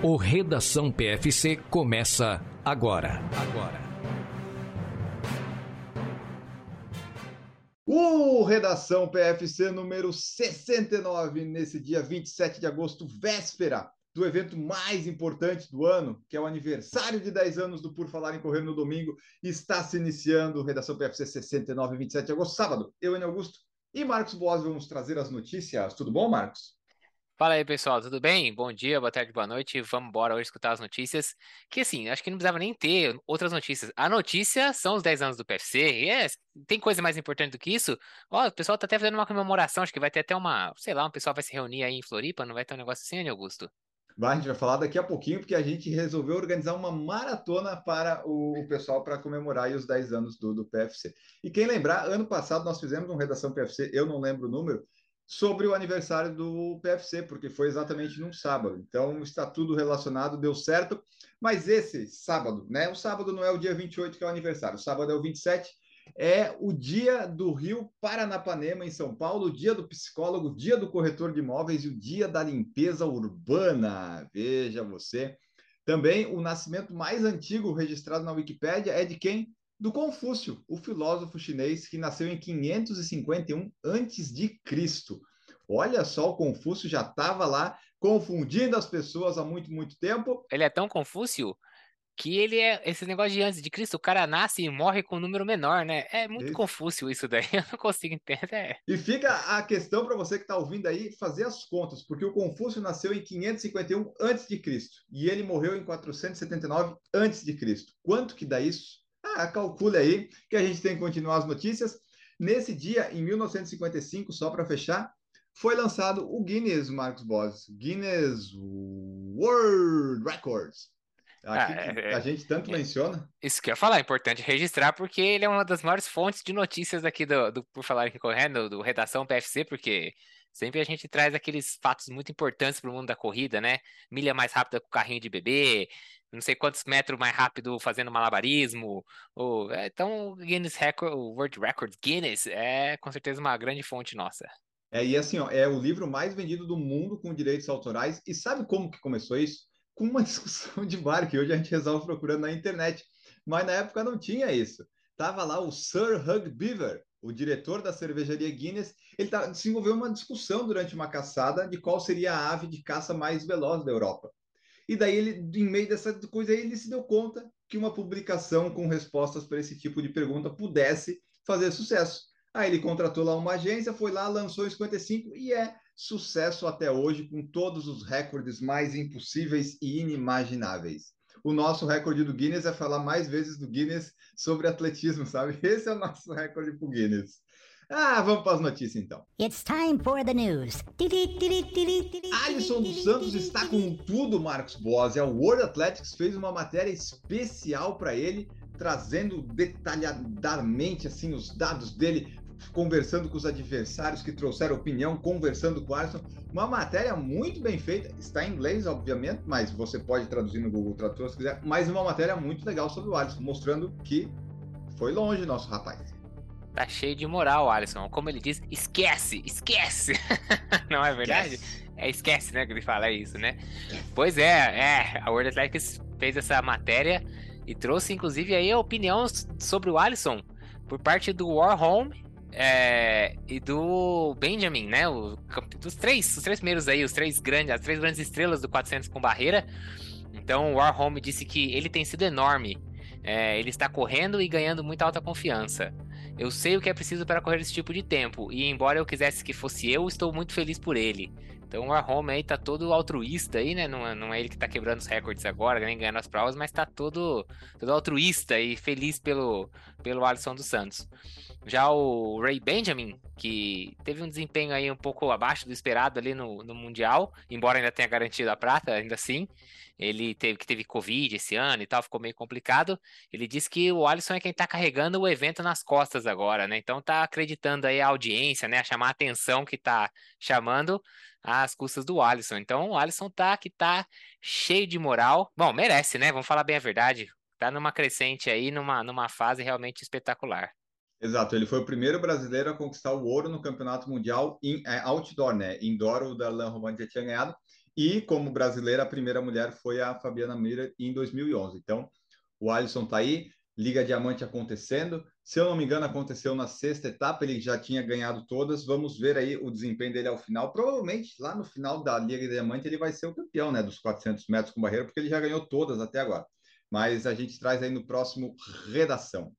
O Redação PFC começa agora. Agora. O Redação PFC número 69, nesse dia 27 de agosto, véspera do evento mais importante do ano, que é o aniversário de 10 anos do Por Falar em Correr no domingo, está se iniciando. Redação PFC 69, 27 de agosto, sábado. Eu, Enio Augusto e Marcos Boas vamos trazer as notícias. Tudo bom, Marcos? Fala aí, pessoal, tudo bem? Bom dia, boa tarde, boa noite. Vamos embora hoje escutar as notícias. Que assim, acho que não precisava nem ter outras notícias. A notícia são os 10 anos do PFC. E é, tem coisa mais importante do que isso? Ó, o pessoal tá até fazendo uma comemoração, acho que vai ter até uma, sei lá, um pessoal vai se reunir aí em Floripa, não vai ter um negócio assim, né, Augusto? Vai, a gente vai falar daqui a pouquinho, porque a gente resolveu organizar uma maratona para o, o pessoal para comemorar os 10 anos do, do PFC. E quem lembrar, ano passado nós fizemos uma redação PFC, eu não lembro o número, sobre o aniversário do PFC, porque foi exatamente num sábado. Então está tudo relacionado, deu certo. Mas esse sábado, né? O sábado não é o dia 28 que é o aniversário, o sábado é o 27, é o dia do Rio Paranapanema em São Paulo, dia do psicólogo, dia do corretor de imóveis e o dia da limpeza urbana. Veja você. Também o nascimento mais antigo registrado na Wikipédia é de quem? Do Confúcio, o filósofo chinês que nasceu em 551 a.C. Olha só, o Confúcio já estava lá confundindo as pessoas há muito, muito tempo. Ele é tão Confúcio que ele é esse negócio de antes de Cristo, o cara nasce e morre com um número menor, né? É muito Esse... confúcio isso daí, eu não consigo entender. E fica a questão para você que está ouvindo aí fazer as contas, porque o Confúcio nasceu em 551 a.C. e ele morreu em 479 a.C. Quanto que dá isso? Calcule aí que a gente tem que continuar as notícias. Nesse dia, em 1955, só para fechar, foi lançado o Guinness, Marcos Boss, Guinness World Records. Aqui ah, é, a gente tanto é, menciona. Isso que eu ia falar, é importante registrar, porque ele é uma das maiores fontes de notícias aqui do, do Por Falar Aqui Correndo, do Redação PFC, porque sempre a gente traz aqueles fatos muito importantes para o mundo da corrida, né? Milha mais rápida com carrinho de bebê, não sei quantos metros mais rápido fazendo malabarismo. Ou, é, então, Guinness Record, World Records Guinness é com certeza uma grande fonte nossa. É, e assim, ó, é o livro mais vendido do mundo com direitos autorais. E sabe como que começou isso? Com uma discussão de bar, que hoje a gente resolve procurando na internet. Mas na época não tinha isso. Tava lá o Sir Hugh Beaver, o diretor da cervejaria Guinness, ele tá, desenvolveu uma discussão durante uma caçada de qual seria a ave de caça mais veloz da Europa. E daí ele, em meio dessa coisa ele se deu conta que uma publicação com respostas para esse tipo de pergunta pudesse fazer sucesso. Aí ele contratou lá uma agência, foi lá, lançou em 55 e é sucesso até hoje, com todos os recordes mais impossíveis e inimagináveis. O nosso recorde do Guinness é falar mais vezes do Guinness sobre atletismo, sabe? Esse é o nosso recorde para o Guinness. Ah, vamos para as notícias então. It's time for the news. Alisson dos Santos está com tudo, Marcos Boas. A World Athletics fez uma matéria especial para ele, trazendo detalhadamente assim os dados dele, conversando com os adversários que trouxeram opinião, conversando com o Alisson. Uma matéria muito bem feita, está em inglês, obviamente, mas você pode traduzir no Google Tradutor se quiser. Mas uma matéria muito legal sobre o Alisson, mostrando que foi longe nosso rapaz. Tá cheio de moral, Alisson. Como ele diz, esquece, esquece. Não é verdade? Esquece. É esquece, né? Que ele fala isso, né? Pois é, é. A World Athletics fez essa matéria e trouxe, inclusive, aí a opinião sobre o Alisson por parte do Warhome é, e do Benjamin, né? O, dos três, os três primeiros aí, os três grandes, as três grandes estrelas do 400 com barreira. Então, o Warhome disse que ele tem sido enorme. É, ele está correndo e ganhando muita alta confiança. Eu sei o que é preciso para correr esse tipo de tempo, e embora eu quisesse que fosse eu, estou muito feliz por ele. Então o Warhome aí tá todo altruísta aí, né? Não, é, não é ele que tá quebrando os recordes agora, nem ganhando as provas, mas tá todo, todo altruísta e feliz pelo, pelo Alisson dos Santos. Já o Ray Benjamin, que teve um desempenho aí um pouco abaixo do esperado ali no, no Mundial, embora ainda tenha garantido a prata, ainda assim, ele teve que teve Covid esse ano e tal, ficou meio complicado. Ele disse que o Alisson é quem tá carregando o evento nas costas agora, né? Então tá acreditando aí a audiência, né? A chamar a atenção que tá chamando às custas do Alisson. Então o Alisson tá que tá cheio de moral. Bom, merece, né? Vamos falar bem a verdade. Tá numa crescente aí, numa, numa fase realmente espetacular. Exato, ele foi o primeiro brasileiro a conquistar o ouro no Campeonato Mundial em é, outdoor, né? Indoor, o Darlan Romano já tinha ganhado. E como brasileira, a primeira mulher foi a Fabiana Mira em 2011. Então, o Alisson está aí, Liga Diamante acontecendo. Se eu não me engano, aconteceu na sexta etapa, ele já tinha ganhado todas. Vamos ver aí o desempenho dele ao final. Provavelmente lá no final da Liga Diamante ele vai ser o campeão, né, dos 400 metros com barreira, porque ele já ganhou todas até agora. Mas a gente traz aí no próximo redação.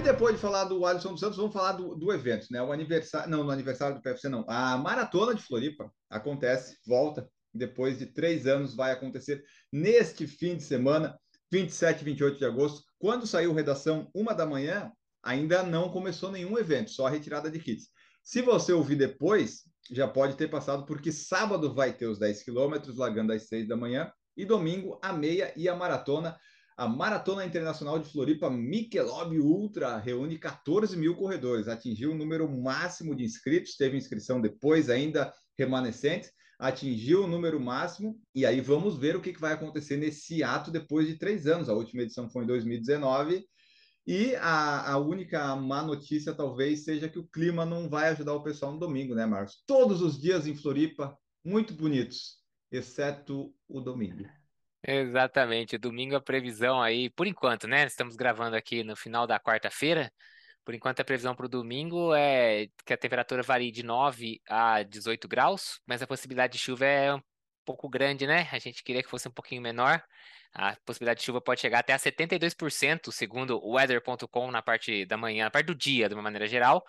E depois de falar do Alisson dos Santos, vamos falar do, do evento, né? O aniversário, não, no aniversário do PFC não. A maratona de Floripa acontece, volta depois de três anos, vai acontecer neste fim de semana, 27 e 28 de agosto. Quando saiu redação uma da manhã, ainda não começou nenhum evento, só a retirada de kits. Se você ouvir depois, já pode ter passado, porque sábado vai ter os 10 quilômetros, largando às 6 da manhã, e domingo a meia e a maratona a Maratona Internacional de Floripa Michelob Ultra reúne 14 mil corredores, atingiu o número máximo de inscritos, teve inscrição depois ainda remanescentes, atingiu o número máximo, e aí vamos ver o que, vai acontecer nesse ato depois de três anos. A última edição foi em 2019, e a, a única má notícia talvez seja que o clima não vai ajudar o pessoal no domingo, né, Marcos? Todos os dias em Floripa, muito bonitos, exceto o domingo. Exatamente. Domingo a previsão aí, por enquanto, né? Estamos gravando aqui no final da quarta-feira. Por enquanto a previsão para o domingo é que a temperatura varie de 9 a 18 graus, mas a possibilidade de chuva é um pouco grande, né? A gente queria que fosse um pouquinho menor. A possibilidade de chuva pode chegar até a 72%, segundo o weather.com na parte da manhã, na parte do dia, de uma maneira geral.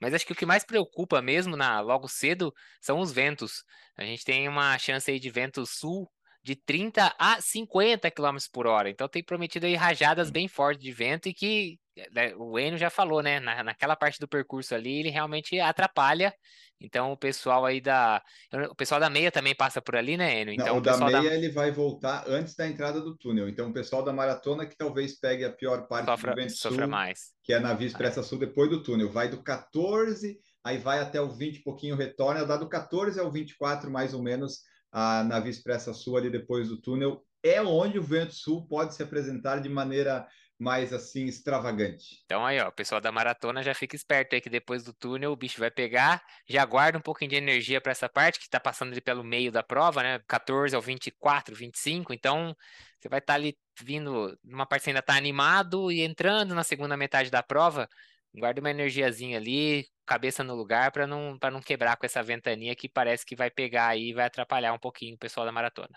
Mas acho que o que mais preocupa mesmo na logo cedo são os ventos. A gente tem uma chance aí de vento sul de 30 a 50 km por hora. Então tem prometido aí rajadas bem fortes de vento e que né, o Enio já falou, né? Na, naquela parte do percurso ali, ele realmente atrapalha. Então o pessoal aí da. O pessoal da meia também passa por ali, né, Enio? Então, Não, o, o da meia da... ele vai voltar antes da entrada do túnel. Então o pessoal da maratona que talvez pegue a pior parte sofra, do vento sofra sul, mais. que é na Via Expressa Sul, depois do túnel. Vai do 14, aí vai até o 20 pouquinho retorna, dá do 14 ao 24 mais ou menos a, na Via Expressa Sul, ali depois do túnel, é onde o vento sul pode se apresentar de maneira mais assim extravagante. Então aí, ó, o pessoal da maratona já fica esperto aí que depois do túnel o bicho vai pegar, já guarda um pouquinho de energia para essa parte que está passando ali pelo meio da prova, né? 14 ao 24, 25, então você vai estar tá ali vindo numa parte que ainda está animado e entrando na segunda metade da prova, guarda uma energiazinha ali, cabeça no lugar para não, não quebrar com essa ventania que parece que vai pegar aí e vai atrapalhar um pouquinho o pessoal da maratona.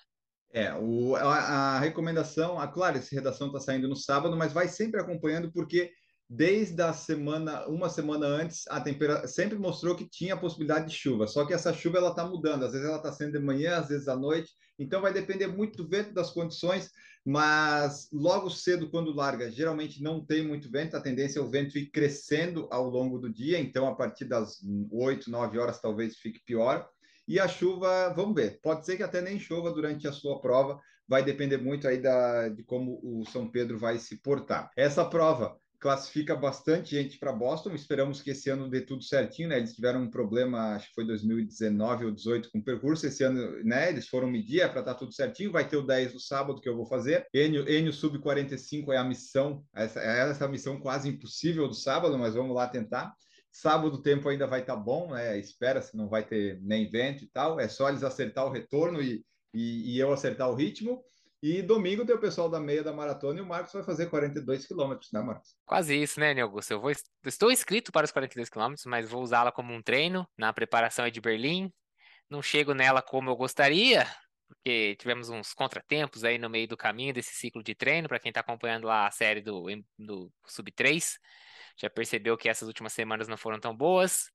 É, o, a, a recomendação, a, claro, essa redação está saindo no sábado, mas vai sempre acompanhando, porque desde a semana, uma semana antes, a temperatura sempre mostrou que tinha a possibilidade de chuva. Só que essa chuva ela está mudando. Às vezes ela está sendo de manhã, às vezes à noite. Então vai depender muito do vento, das condições. Mas logo cedo, quando larga, geralmente não tem muito vento. A tendência é o vento ir crescendo ao longo do dia. Então a partir das 8, 9 horas talvez fique pior. E a chuva, vamos ver, pode ser que até nem chova durante a sua prova, vai depender muito aí da, de como o São Pedro vai se portar. Essa prova classifica bastante gente para Boston. Esperamos que esse ano dê tudo certinho, né? Eles tiveram um problema, acho que foi 2019 ou 18 com o percurso. Esse ano, né? Eles foram medir é para estar tá tudo certinho. Vai ter o 10 no sábado que eu vou fazer. Enio, Enio Sub 45 é a missão, essa é essa missão quase impossível do sábado, mas vamos lá tentar. Sábado o tempo ainda vai estar tá bom, né? Espera se não vai ter nem vento e tal. É só eles acertar o retorno e, e, e eu acertar o ritmo. E domingo tem o pessoal da meia da maratona e o Marcos vai fazer 42 quilômetros, né, Marcos? Quase isso, né, Augusto? Eu vou, estou inscrito para os 42 quilômetros, mas vou usá-la como um treino na preparação de Berlim. Não chego nela como eu gostaria, porque tivemos uns contratempos aí no meio do caminho desse ciclo de treino. Para quem está acompanhando lá a série do, do Sub 3, já percebeu que essas últimas semanas não foram tão boas.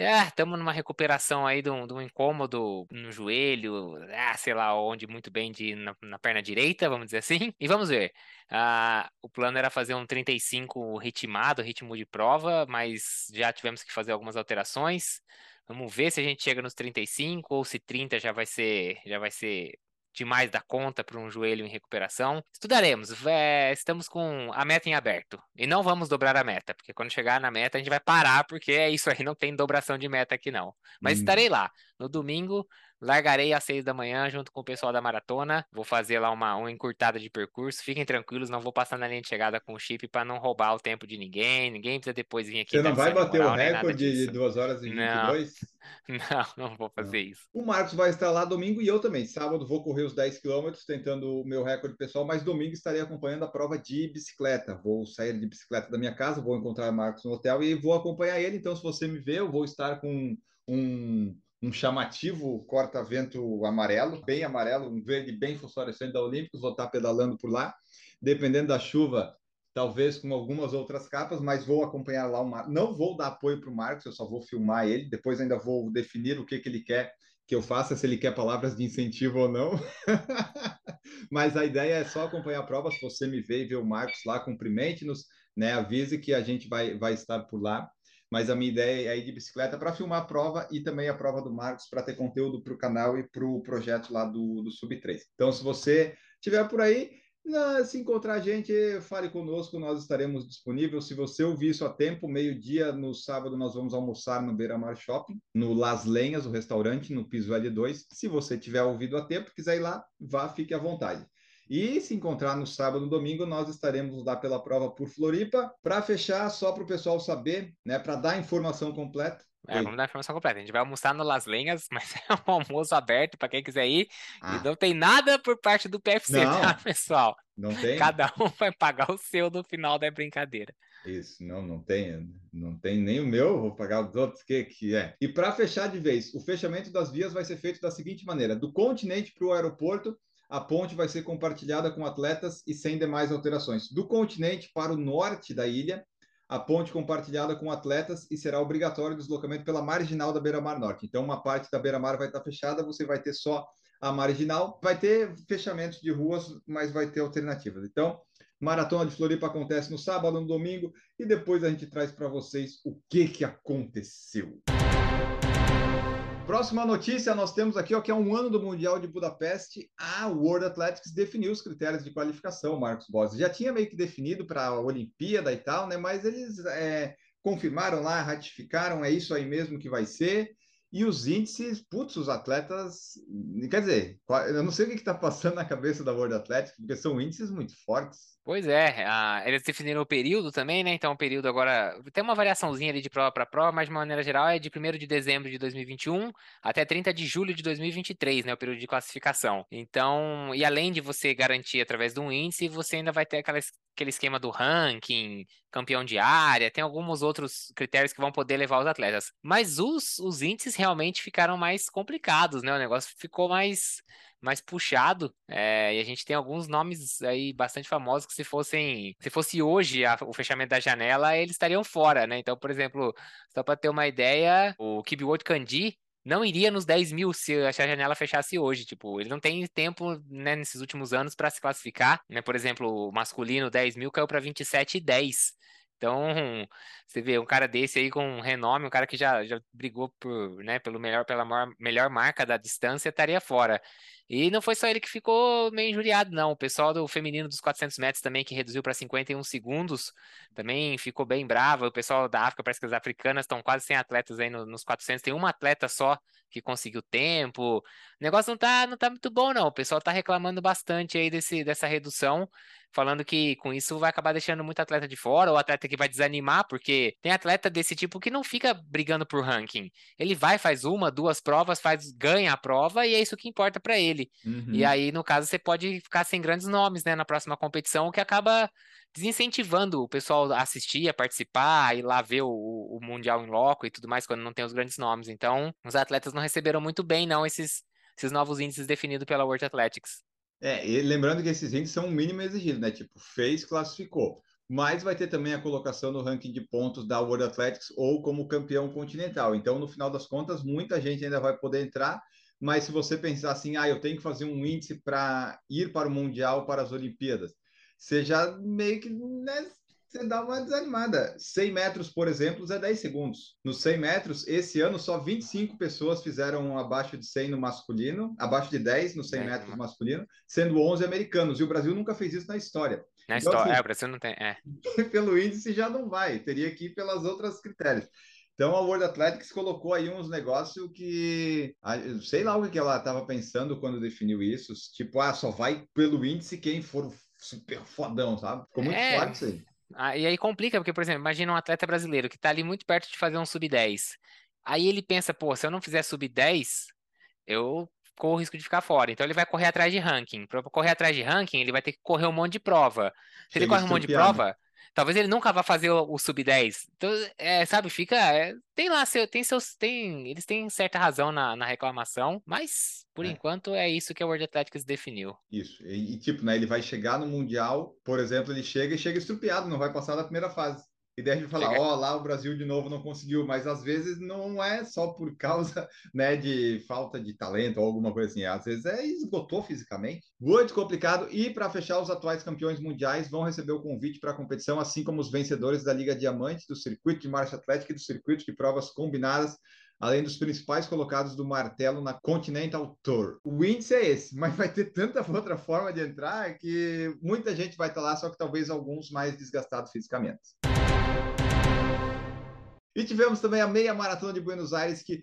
É, estamos numa recuperação aí de um, de um, incômodo no joelho, ah, sei lá onde, muito bem de, na, na perna direita, vamos dizer assim. E vamos ver. Ah, o plano era fazer um 35 ritmado, ritmo de prova, mas já tivemos que fazer algumas alterações. Vamos ver se a gente chega nos 35 ou se 30 já vai ser, já vai ser demais da conta para um joelho em recuperação. Estudaremos, é, estamos com a meta em aberto e não vamos dobrar a meta, porque quando chegar na meta a gente vai parar, porque é isso aí, não tem dobração de meta aqui não. Mas hum. estarei lá no domingo Largarei às seis da manhã junto com o pessoal da maratona. Vou fazer lá uma, uma encurtada de percurso. Fiquem tranquilos, não vou passar na linha de chegada com o chip para não roubar o tempo de ninguém. Ninguém precisa depois vir aqui. Você não vai bater moral, o recorde de 2 horas e 22? Não, não vou fazer isso. O Marcos vai estar lá domingo e eu também. Sábado vou correr os 10 quilômetros, tentando o meu recorde pessoal, mas domingo estarei acompanhando a prova de bicicleta. Vou sair de bicicleta da minha casa, vou encontrar o Marcos no hotel e vou acompanhar ele. Então, se você me ver, eu vou estar com um, um chamativo corta-vento amarelo, bem amarelo, um verde bem fosforescente da Olímpicos, vou estar pedalando por lá. Dependendo da chuva, talvez com algumas outras capas, mas vou acompanhar lá o Marcos. Não vou dar apoio para o Marcos, eu só vou filmar ele. Depois ainda vou definir o que, que ele quer que eu faça, se ele quer palavras de incentivo ou não. mas a ideia é só acompanhar a prova. Se você me vê e vê o Marcos lá, cumprimente-nos, né? avise que a gente vai, vai estar por lá. Mas a minha ideia é ir de bicicleta para filmar a prova e também a prova do Marcos para ter conteúdo para o canal e para o projeto lá do, do Sub 3. Então, se você estiver por aí, se encontrar a gente, fale conosco, nós estaremos disponíveis. Se você ouvir isso a tempo, meio-dia no sábado nós vamos almoçar no Beira Mar Shopping, no Las Lenhas, o restaurante, no piso L2. Se você tiver ouvido a tempo, quiser ir lá, vá, fique à vontade. E se encontrar no sábado e domingo, nós estaremos lá pela prova por Floripa. Para fechar, só para o pessoal saber, né, para dar a informação completa, é, vamos dar a informação completa. A gente vai almoçar no Las Lenhas, mas é um almoço aberto para quem quiser ir. Ah. E não tem nada por parte do PFC, não, tá, pessoal? Não tem. Cada um vai pagar o seu no final da brincadeira. Isso, não, não tem, não tem nem o meu, vou pagar os outros, que que é. E para fechar de vez, o fechamento das vias vai ser feito da seguinte maneira: do continente para o aeroporto, a ponte vai ser compartilhada com atletas e sem demais alterações. Do continente para o norte da ilha, a ponte compartilhada com atletas e será obrigatório o deslocamento pela marginal da Beira-Mar Norte. Então, uma parte da Beira-Mar vai estar fechada, você vai ter só a marginal. Vai ter fechamentos de ruas, mas vai ter alternativas. Então, Maratona de Floripa acontece no sábado, no domingo, e depois a gente traz para vocês o que, que aconteceu. Próxima notícia, nós temos aqui ó, que é um ano do Mundial de Budapeste. A World Athletics definiu os critérios de qualificação, Marcos Boss. Já tinha meio que definido para a Olimpíada e tal, né? Mas eles é, confirmaram lá, ratificaram, é isso aí mesmo que vai ser. E os índices, putz, os atletas. Quer dizer, eu não sei o que está passando na cabeça da World Athletics, porque são índices muito fortes. Pois é, a, eles definiram o período também, né? Então, o período agora tem uma variaçãozinha ali de prova para prova, mas de maneira geral é de 1 de dezembro de 2021 até 30 de julho de 2023, né? O período de classificação. Então, e além de você garantir através de um índice, você ainda vai ter aquela, aquele esquema do ranking, campeão de área, tem alguns outros critérios que vão poder levar os atletas. Mas os, os índices realmente ficaram mais complicados, né? O negócio ficou mais mais puxado. É, e a gente tem alguns nomes aí bastante famosos que se fossem, se fosse hoje a, o fechamento da janela, eles estariam fora, né? Então, por exemplo, só para ter uma ideia, o Kibiwot Kandi não iria nos 10 mil se a janela fechasse hoje. Tipo, ele não tem tempo né, nesses últimos anos para se classificar. Né? Por exemplo, o masculino 10 mil caiu para 27 e 10. Então, você vê um cara desse aí com renome, um cara que já, já brigou por, né, pelo melhor, pela maior, melhor marca da distância, estaria fora. E não foi só ele que ficou meio injuriado, não. O pessoal do feminino dos 400 metros também, que reduziu para 51 segundos, também ficou bem bravo. O pessoal da África, parece que as africanas estão quase sem atletas aí nos 400. Tem uma atleta só que conseguiu tempo. O negócio não tá, não tá muito bom, não. O pessoal tá reclamando bastante aí desse, dessa redução, falando que com isso vai acabar deixando muito atleta de fora, ou atleta que vai desanimar, porque tem atleta desse tipo que não fica brigando por ranking. Ele vai, faz uma, duas provas, faz, ganha a prova e é isso que importa para ele. Uhum. E aí, no caso, você pode ficar sem grandes nomes, né, na próxima competição, o que acaba desincentivando o pessoal a assistir, a participar, ir lá ver o, o Mundial em loco e tudo mais, quando não tem os grandes nomes. Então, os atletas não receberam muito bem, não, esses, esses novos índices definidos pela World Athletics. É, e lembrando que esses índices são o mínimo exigido, né? Tipo, fez, classificou mas vai ter também a colocação no ranking de pontos da World Athletics ou como campeão continental. Então, no final das contas, muita gente ainda vai poder entrar, mas se você pensar assim, ah, eu tenho que fazer um índice para ir para o Mundial, para as Olimpíadas, você já meio que né, você dá uma desanimada. 100 metros, por exemplo, é 10 segundos. Nos 100 metros, esse ano, só 25 pessoas fizeram abaixo de 100 no masculino, abaixo de 10 no 100 é, metros masculino, sendo 11 americanos. E o Brasil nunca fez isso na história. Na então, história, assim, é, o Brasil não tem. É. pelo índice já não vai, teria que ir pelas outras critérios. Então a World Athletics colocou aí uns negócios que sei lá o que ela estava pensando quando definiu isso, tipo, ah, só vai pelo índice quem for super fodão, sabe? Ficou muito é... forte isso aí. Ah, e aí complica, porque, por exemplo, imagina um atleta brasileiro que está ali muito perto de fazer um sub-10. Aí ele pensa, pô, se eu não fizer sub 10, eu corro o risco de ficar fora. Então ele vai correr atrás de ranking. Para correr atrás de ranking, ele vai ter que correr um monte de prova. Se Chega ele corre um monte de prova, talvez ele nunca vá fazer o, o sub 10. Então, é, sabe, fica. É, tem lá, seu, tem seus. Tem, eles têm certa razão na, na reclamação, mas por é. enquanto é isso que a World Athletics definiu. Isso. E, e, tipo, né, ele vai chegar no Mundial, por exemplo, ele chega e chega estrupiado, não vai passar da primeira fase. E gente falar, ó, oh, lá o Brasil de novo não conseguiu, mas às vezes não é só por causa, né, de falta de talento ou alguma coisa assim, às vezes é esgotou fisicamente. Muito complicado. E para fechar, os atuais campeões mundiais vão receber o convite para a competição, assim como os vencedores da Liga Diamante, do circuito de marcha atlética e do circuito de provas combinadas além dos principais colocados do martelo na Continental Tour. O índice é esse, mas vai ter tanta outra forma de entrar que muita gente vai estar lá, só que talvez alguns mais desgastados fisicamente. E tivemos também a meia maratona de Buenos Aires, que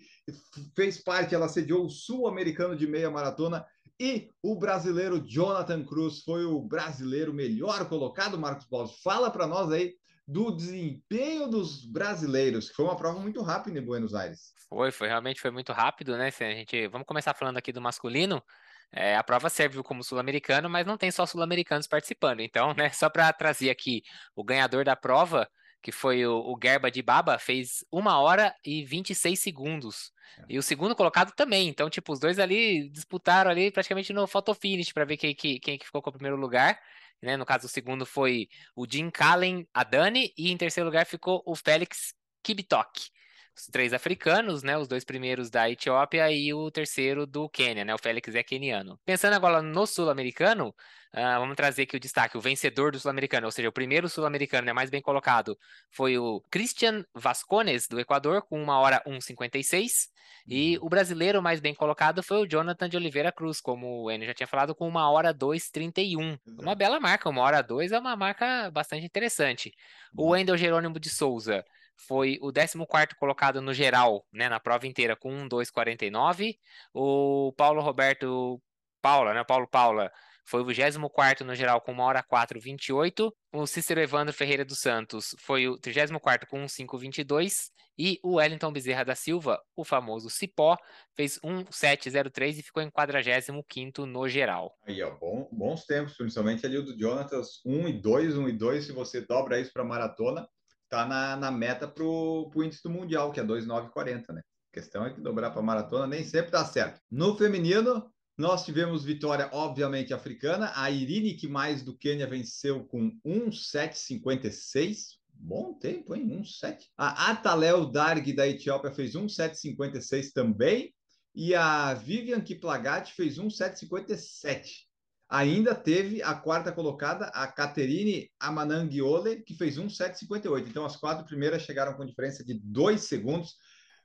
fez parte, ela sediou o sul-americano de meia maratona. E o brasileiro Jonathan Cruz foi o brasileiro melhor colocado, Marcos Paulo. Fala para nós aí do desempenho dos brasileiros, que foi uma prova muito rápida em Buenos Aires. Foi, foi realmente foi muito rápido, né? Se a gente, vamos começar falando aqui do masculino. É, a prova serve como sul-americano, mas não tem só sul-americanos participando. Então, né, só para trazer aqui o ganhador da prova, que foi o, o Gerba de Baba, fez 1 hora e 26 segundos. É. E o segundo colocado também. Então, tipo, os dois ali disputaram ali praticamente no photo finish para ver quem, quem, quem ficou com o primeiro lugar. Né? No caso, o segundo foi o Jim Kallen Adani e em terceiro lugar ficou o Félix Kibitok os três africanos, né? Os dois primeiros da Etiópia e o terceiro do Quênia, né? O Félix é queniano. Pensando agora no sul-americano, uh, vamos trazer aqui o destaque: o vencedor do sul-americano, ou seja, o primeiro sul-americano, né, mais bem colocado, foi o Christian Vascones, do Equador, com uma hora 1,56. E uhum. o brasileiro mais bem colocado foi o Jonathan de Oliveira Cruz, como o Enio já tinha falado, com uma hora 2,31. Uma bela marca, uma hora 2 é uma marca bastante interessante. O uhum. Wendel Jerônimo de Souza foi o 14 colocado no geral, né, na prova inteira, com 1,249. O Paulo Roberto Paula, né, Paulo Paula, foi o 24 no geral com 1 hora 4,28. O Cícero Evandro Ferreira dos Santos foi o 34 com 1,522. E o Wellington Bezerra da Silva, o famoso Cipó, fez 1,703 e ficou em 45 no geral. Aí, ó, bom, bons tempos, principalmente ali o do Jonatas, 1 e 2, 1 e 2, se você dobra isso para maratona, tá na, na meta para o índice do Mundial, que é 2,940, né? A questão é que dobrar para maratona nem sempre dá certo. No feminino, nós tivemos vitória, obviamente, africana. A Irine, que mais do Quênia, venceu com 1,756. Bom tempo, hein? 1,7. A Atalel Darg, da Etiópia, fez 1,756 também. E a Vivian Kiplagat fez 1,757. Ainda teve a quarta colocada, a Caterine Amanangiole, que fez 1,758. Então, as quatro primeiras chegaram com diferença de dois segundos.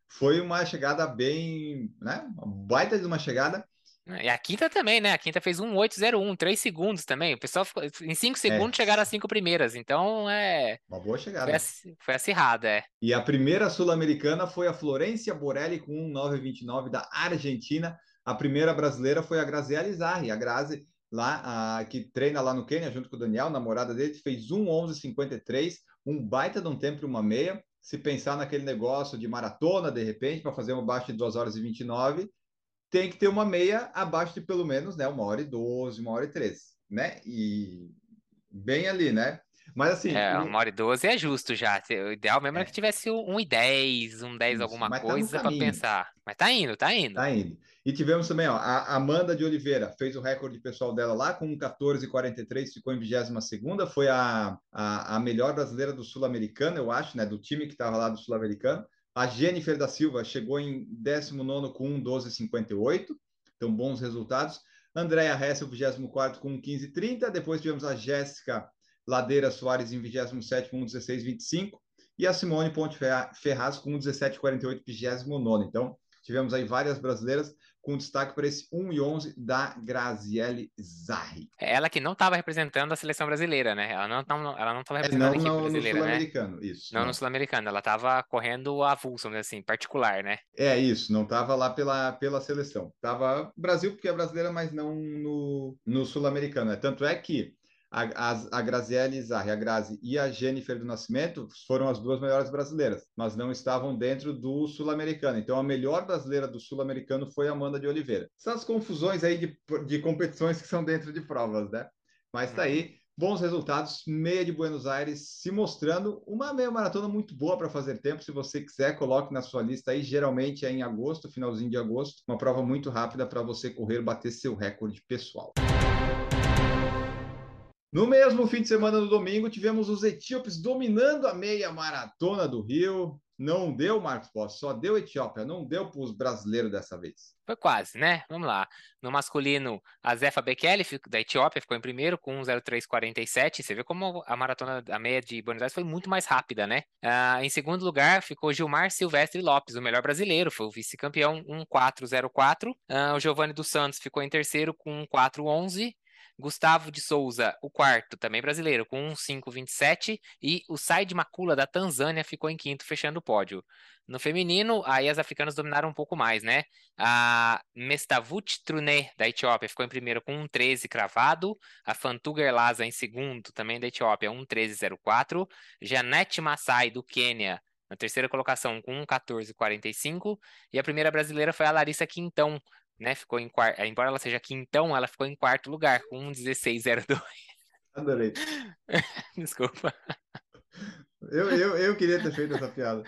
Foi uma chegada bem, né? Uma baita de uma chegada. E a quinta também, né? A quinta fez um 801, 3 segundos também. O pessoal ficou, em 5 segundos é. chegaram às cinco primeiras. Então é. Uma boa chegada. Foi, foi acirrada, é. E a primeira sul-americana foi a Florência Borelli com 1,929 da Argentina. A primeira brasileira foi a Graziela Zarri. A Grazi lá, a, que treina lá no Quênia junto com o Daniel, namorada dele, fez 1,11,53, um baita de um tempo e uma meia. Se pensar naquele negócio de maratona, de repente, para fazer uma abaixo de 2 horas e 29, tem que ter uma meia abaixo de pelo menos né, uma hora e 12, uma hora e 13, né? E bem ali, né? Mas assim. É, uma hora e 12 é justo já. O ideal mesmo é, é que tivesse um e 10, um 10 Isso, alguma tá coisa tá para pensar. Mas tá indo, tá indo. Tá indo. E tivemos também, ó, a Amanda de Oliveira fez o recorde pessoal dela lá com 14,43, ficou em 22 segunda, foi a, a, a melhor brasileira do Sul-Americano, eu acho, né, do time que estava lá do Sul-Americano. A Jennifer da Silva chegou em 19 com 1,12,58, então bons resultados. Andréa Hessel, 24 com 1,15,30. Depois tivemos a Jéssica Ladeira Soares em 27 com 1,16,25. E a Simone Ponte Ferraz com 1,17,48, 29. Então, tivemos aí várias brasileiras com destaque para esse 1 e 11 da Graziele Zarri. É ela que não estava representando a seleção brasileira, né? Ela não ela não estava é, representando é, não, a equipe não, brasileira, no sul-americano, né? isso. Não, não, no sul-americano, ela estava correndo avulso, assim, particular, né? É isso, não estava lá pela, pela seleção. Tava Brasil porque é brasileira, mas não no, no sul-americano. Né? Tanto é que a, a, a Graziele a Grazi e a Jennifer do Nascimento foram as duas melhores brasileiras, mas não estavam dentro do sul-americano. Então, a melhor brasileira do sul-americano foi Amanda de Oliveira. Essas confusões aí de, de competições que são dentro de provas, né? Mas tá aí, bons resultados, meia de Buenos Aires se mostrando uma meia maratona muito boa para fazer tempo. Se você quiser, coloque na sua lista aí. Geralmente é em agosto, finalzinho de agosto, uma prova muito rápida para você correr, bater seu recorde pessoal. No mesmo fim de semana, no domingo, tivemos os etíopes dominando a meia maratona do Rio. Não deu, Marcos Boss, só deu Etiópia, não deu para os brasileiros dessa vez. Foi quase, né? Vamos lá. No masculino, a Zefa Bekele, da Etiópia, ficou em primeiro com 1,0347. Você vê como a maratona, a meia de Buenos Aires foi muito mais rápida, né? Ah, em segundo lugar, ficou Gilmar Silvestre Lopes, o melhor brasileiro, foi o vice-campeão, 1,404. Ah, o Giovanni dos Santos ficou em terceiro com 1,411. Gustavo de Souza, o quarto, também brasileiro, com 1,527. E o Said Makula, da Tanzânia, ficou em quinto, fechando o pódio. No feminino, aí as africanas dominaram um pouco mais, né? A Mestavut Truné, da Etiópia, ficou em primeiro com 1,13 cravado. A Fantuger Laza em segundo, também da Etiópia, 1,1304. Janete Massai, do Quênia, na terceira colocação com 1,1445. E a primeira brasileira foi a Larissa Quintão, né? Ficou em quarto, eh, embora ela seja quintão, ela ficou em quarto lugar com um 1602. Adorei. Desculpa. Eu, eu, eu queria ter feito essa piada.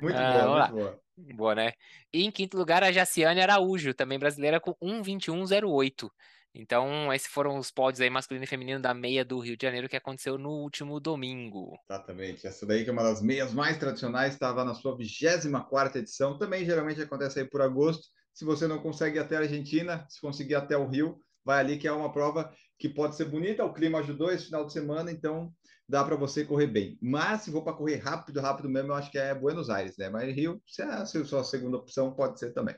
Muito ah, boa, muito boa. Boa, né? E em quinto lugar, a Jaciane Araújo, também brasileira, com 1,2108. Então, esses foram os pódios aí masculino e feminino da meia do Rio de Janeiro que aconteceu no último domingo. Exatamente. Essa daí que é uma das meias mais tradicionais, estava na sua 24 edição. Também geralmente acontece aí por agosto. Se você não consegue ir até a Argentina, se conseguir até o Rio, vai ali que é uma prova que pode ser bonita. O clima ajudou esse final de semana, então dá para você correr bem. Mas se for para correr rápido, rápido mesmo, eu acho que é Buenos Aires, né? Mas Rio, se é a sua segunda opção, pode ser também.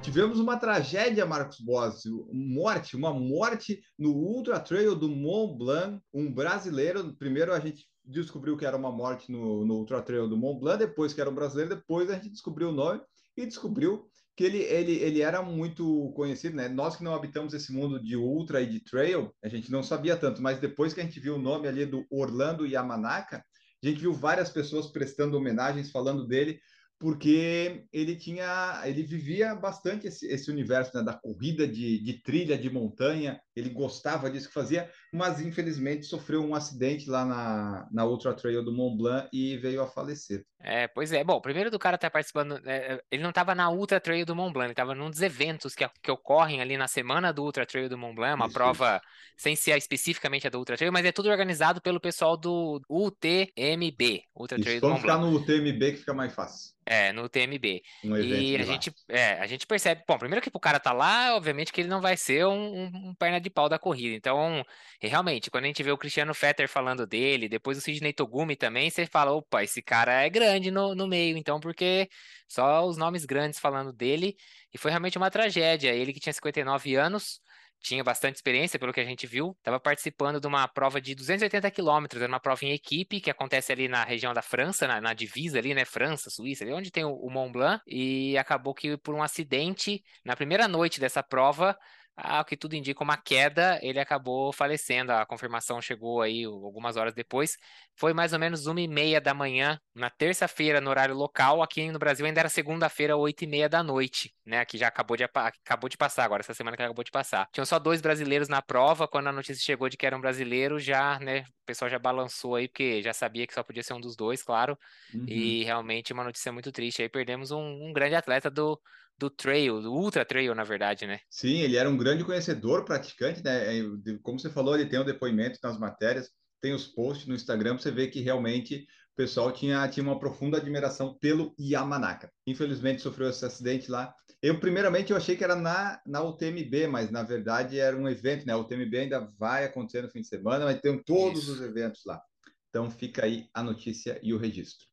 Tivemos uma tragédia, Marcos Bossi, morte, uma morte no Ultra Trail do Mont Blanc, um brasileiro. Primeiro a gente descobriu que era uma morte no, no Ultra Trail do Mont Blanc, depois que era um brasileiro, depois a gente descobriu o nome e descobriu que ele, ele, ele era muito conhecido, né? Nós que não habitamos esse mundo de ultra e de trail, a gente não sabia tanto, mas depois que a gente viu o nome ali do Orlando Yamanaka, a gente viu várias pessoas prestando homenagens, falando dele, porque ele tinha, ele vivia bastante esse, esse universo né, da corrida de, de, trilha de montanha, ele gostava disso que fazia, mas infelizmente sofreu um acidente lá na, na Ultra Trail do Mont Blanc e veio a falecer. É, pois é. Bom, primeiro do cara tá participando, é, ele não estava na Ultra Trail do Mont Blanc, ele estava num dos eventos que, que ocorrem ali na semana do Ultra Trail do Mont Blanc, uma isso, prova isso. sem ser especificamente a do Ultra Trail, mas é tudo organizado pelo pessoal do UTMB, Ultra Trail do Mont Blanc. Vamos ficar no UTMB que fica mais fácil. É, no TMB. Um e a gente, é, a gente percebe, bom, primeiro que o cara tá lá, obviamente que ele não vai ser um, um, um, perna de pau da corrida. Então, realmente, quando a gente vê o Cristiano Fetter falando dele, depois o Sidney Togumi também, você fala, opa, esse cara é grande no, no meio, então, porque só os nomes grandes falando dele, e foi realmente uma tragédia. Ele que tinha 59 anos, tinha bastante experiência, pelo que a gente viu, estava participando de uma prova de 280 quilômetros, era uma prova em equipe que acontece ali na região da França, na, na divisa ali, né, França, Suíça, ali onde tem o, o Mont Blanc, e acabou que por um acidente, na primeira noite dessa prova, ao que tudo indica uma queda, ele acabou falecendo. A confirmação chegou aí algumas horas depois. Foi mais ou menos uma e meia da manhã, na terça-feira, no horário local. Aqui no Brasil ainda era segunda-feira, oito e meia da noite, né? Que já acabou de, acabou de passar agora, essa semana que acabou de passar. Tinham só dois brasileiros na prova. Quando a notícia chegou de que era um brasileiro, já, né? O pessoal já balançou aí, porque já sabia que só podia ser um dos dois, claro. Uhum. E realmente uma notícia muito triste. Aí perdemos um, um grande atleta do, do trail, do ultra trail, na verdade, né? Sim, ele era um grande conhecedor, praticante, né? É, como você falou, ele tem o um depoimento nas matérias, tem os posts no Instagram, você vê que realmente o pessoal tinha, tinha uma profunda admiração pelo Yamanaka. Infelizmente sofreu esse acidente lá. Eu, primeiramente, eu achei que era na, na UTMB, mas na verdade era um evento, né? A UTMB ainda vai acontecer no fim de semana, mas tem todos Isso. os eventos lá. Então fica aí a notícia e o registro.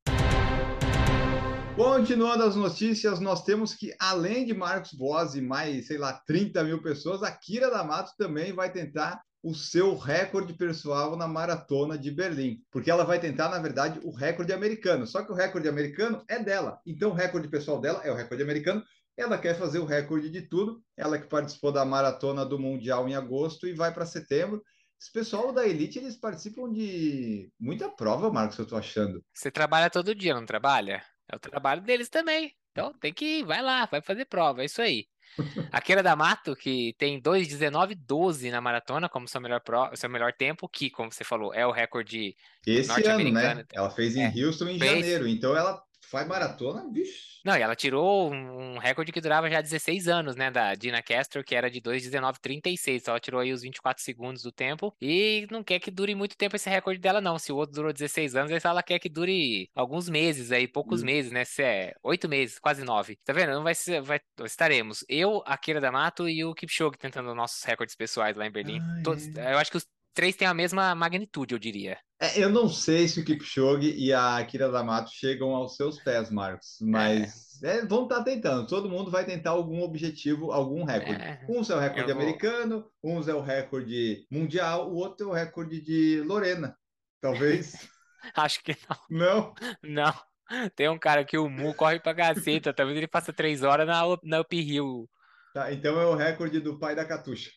Continuando as notícias, nós temos que, além de Marcos Boas e mais, sei lá, 30 mil pessoas, a Kira D'Amato também vai tentar o seu recorde pessoal na maratona de Berlim, porque ela vai tentar, na verdade, o recorde americano. Só que o recorde americano é dela. Então, o recorde pessoal dela é o recorde americano ela quer fazer o recorde de tudo. Ela que participou da maratona do Mundial em agosto e vai para setembro. Esse pessoal da Elite, eles participam de muita prova, Marcos, eu tô achando. Você trabalha todo dia, não trabalha? É o trabalho deles também. Então tem que ir, vai lá, vai fazer prova, é isso aí. A Keira da Mato, que tem 2,19,12 na maratona como seu melhor, pro, seu melhor tempo, que, como você falou, é o recorde Esse ano, né? Ela fez em é, Houston em fez... janeiro, então ela faz maratona, bicho. Não, e ela tirou um, recorde que durava já 16 anos, né? Da Dina Castor, que era de 2,19,36. Então ela tirou aí os 24 segundos do tempo. E não quer que dure muito tempo esse recorde dela, não. Se o outro durou 16 anos, ela quer que dure alguns meses aí, poucos hum. meses, né? Se é 8 meses, quase 9. Tá vendo? Não vai ser. Vai, estaremos. Eu, a Kira D'Amato e o Kipchoge tentando nossos recordes pessoais lá em Berlim. Ah, Todos, é. Eu acho que os três têm a mesma magnitude, eu diria. É, eu não sei se o Kipchoge e a Akira D'Amato chegam aos seus pés, Marcos, mas é. É, vão estar tá tentando. Todo mundo vai tentar algum objetivo, algum recorde. É. Uns é o recorde vou... americano, uns é o recorde mundial, o outro é o recorde de Lorena. Talvez. Acho que não. Não? Não. Tem um cara que o Mu corre pra gaceta, talvez ele faça três horas na, na Uphill Tá, então é o recorde do pai da Catuxa.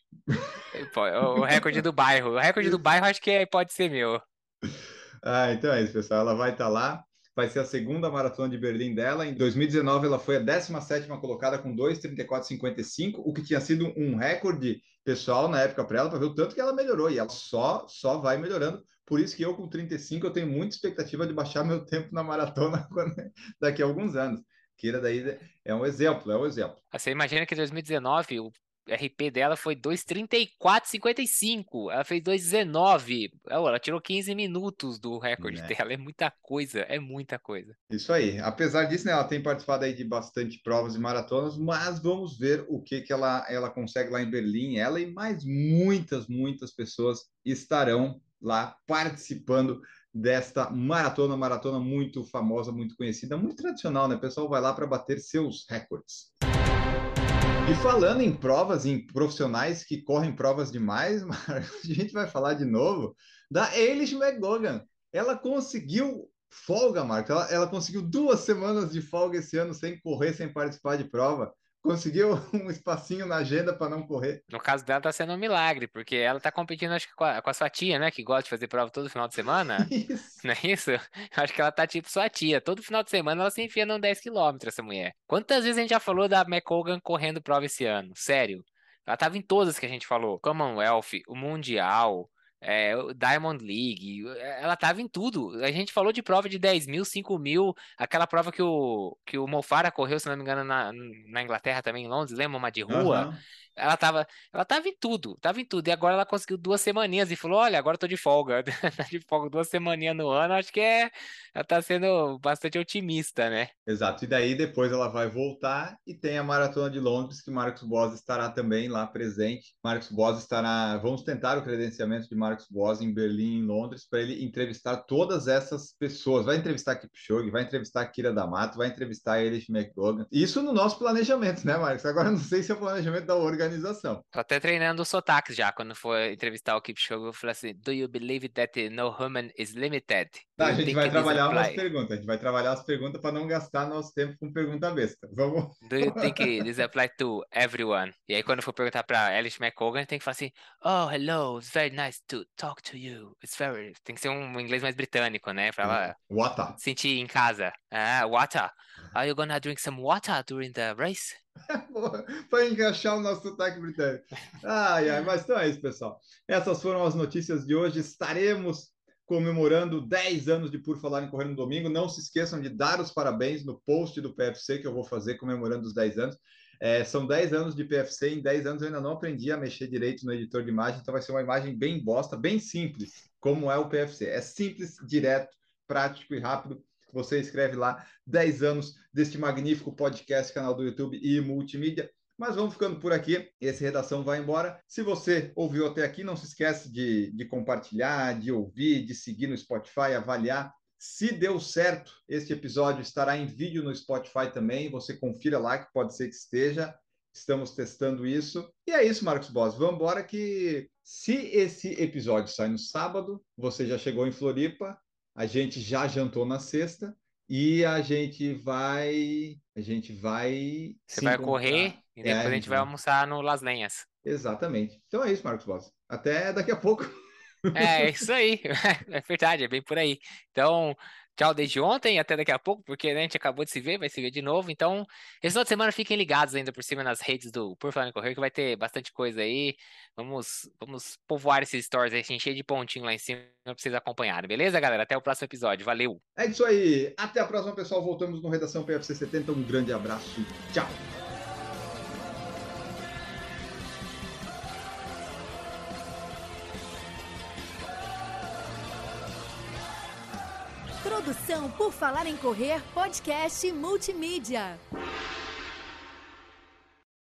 É, o recorde do bairro. O recorde do bairro acho que é, pode ser meu. Ah, então é isso, pessoal. Ela vai estar tá lá. Vai ser a segunda maratona de Berlim dela. Em 2019, ela foi a 17 colocada com 2,34,55, o que tinha sido um recorde pessoal na época para ela, para ver o tanto que ela melhorou. E ela só, só vai melhorando. Por isso que eu, com 35, eu tenho muita expectativa de baixar meu tempo na maratona daqui a alguns anos. Kira daí é um exemplo, é um exemplo. Você imagina que em 2019 o RP dela foi 2:34:55. Ela fez 2:19. Ela tirou 15 minutos do recorde é. dela. É muita coisa, é muita coisa. Isso aí. Apesar disso, né, ela tem participado aí de bastante provas e maratonas, mas vamos ver o que que ela ela consegue lá em Berlim. Ela e mais muitas, muitas pessoas estarão lá participando desta maratona, maratona muito famosa, muito conhecida, muito tradicional, né? O pessoal vai lá para bater seus recordes. E falando em provas, em profissionais que correm provas demais, a gente vai falar de novo da Eilish McGogan. Ela conseguiu folga, Marcos. Ela, ela conseguiu duas semanas de folga esse ano sem correr, sem participar de prova conseguiu um espacinho na agenda para não correr. No caso dela tá sendo um milagre, porque ela tá competindo acho que com a, com a, sua tia, né, que gosta de fazer prova todo final de semana. Isso. Não é isso? Acho que ela tá tipo sua tia. Todo final de semana ela se enfia num 10 km essa mulher. Quantas vezes a gente já falou da McColgan correndo prova esse ano? Sério. Ela tava em todas que a gente falou. Commonwealth, o Mundial, é, Diamond League, ela tava em tudo. A gente falou de prova de 10 mil, 5 mil, aquela prova que o, que o Mofara correu, se não me engano, na, na Inglaterra também, em Londres, lembra? Uma de rua. Uhum. Ela tava, ela tava em tudo, tava em tudo. E agora ela conseguiu duas semaninhas e falou: Olha, agora eu tô de folga. tá de folga duas semaninhas no ano, acho que é. Ela tá sendo bastante otimista, né? Exato. E daí depois ela vai voltar e tem a Maratona de Londres, que Marcos Boas estará também lá presente. Marcos Boas estará. Vamos tentar o credenciamento de Marcos Boas em Berlim, em Londres, para ele entrevistar todas essas pessoas. Vai entrevistar Kipchoge, vai entrevistar Kira D'Amato, vai entrevistar Elish McDougall. Isso no nosso planejamento, né, Marcos? Agora não sei se é o planejamento da organização. Tô até treinando os sotaques já. Quando for entrevistar o Kipchoge, eu falei assim: Do you believe that no human is limited? Tá, a gente vai trabalhar umas perguntas. A gente vai trabalhar as perguntas para não gastar nosso tempo com pergunta besta. Vamos. Do you think this apply to everyone? E aí, quando for perguntar para Alice McCogan, tem que falar assim: Oh, hello, it's very nice to talk to you. It's very. Tem que ser um inglês mais britânico, né? Pra ela water. sentir em casa. Ah, water. Are you gonna drink some water during the race? para encaixar o nosso sotaque britânico. Ai, ai, mas então é isso, pessoal. Essas foram as notícias de hoje. Estaremos comemorando 10 anos de Por Falar em Correr no domingo. Não se esqueçam de dar os parabéns no post do PFC que eu vou fazer comemorando os 10 anos. É, são 10 anos de PFC, em 10 anos eu ainda não aprendi a mexer direito no editor de imagem, então vai ser uma imagem bem bosta, bem simples, como é o PFC. É simples, direto, prático e rápido você escreve lá 10 anos deste magnífico podcast, canal do YouTube e multimídia. Mas vamos ficando por aqui. Esse redação vai embora. Se você ouviu até aqui, não se esquece de, de compartilhar, de ouvir, de seguir no Spotify, avaliar. Se deu certo, este episódio estará em vídeo no Spotify também. Você confira lá que pode ser que esteja. Estamos testando isso. E é isso, Marcos Boss. Vamos embora que se esse episódio sai no sábado, você já chegou em Floripa, a gente já jantou na sexta e a gente vai. A gente vai. Você vai encontrar. correr e depois É, a gente vai almoçar no Las Lenhas. Exatamente. Então é isso, Marcos Boss. Até daqui a pouco. É, é isso aí. É verdade, é bem por aí. Então, tchau desde ontem até daqui a pouco, porque né, a gente acabou de se ver, vai se ver de novo. Então, esse final de semana fiquem ligados ainda por cima nas redes do Por Falar em Correr, que vai ter bastante coisa aí. Vamos, vamos povoar esses stories aí, cheio de pontinho lá em cima pra vocês acompanharem, beleza, galera? Até o próximo episódio. Valeu! É isso aí. Até a próxima, pessoal. Voltamos no Redação PFC 70. Um grande abraço. Tchau. Então, por falar em correr, podcast multimídia.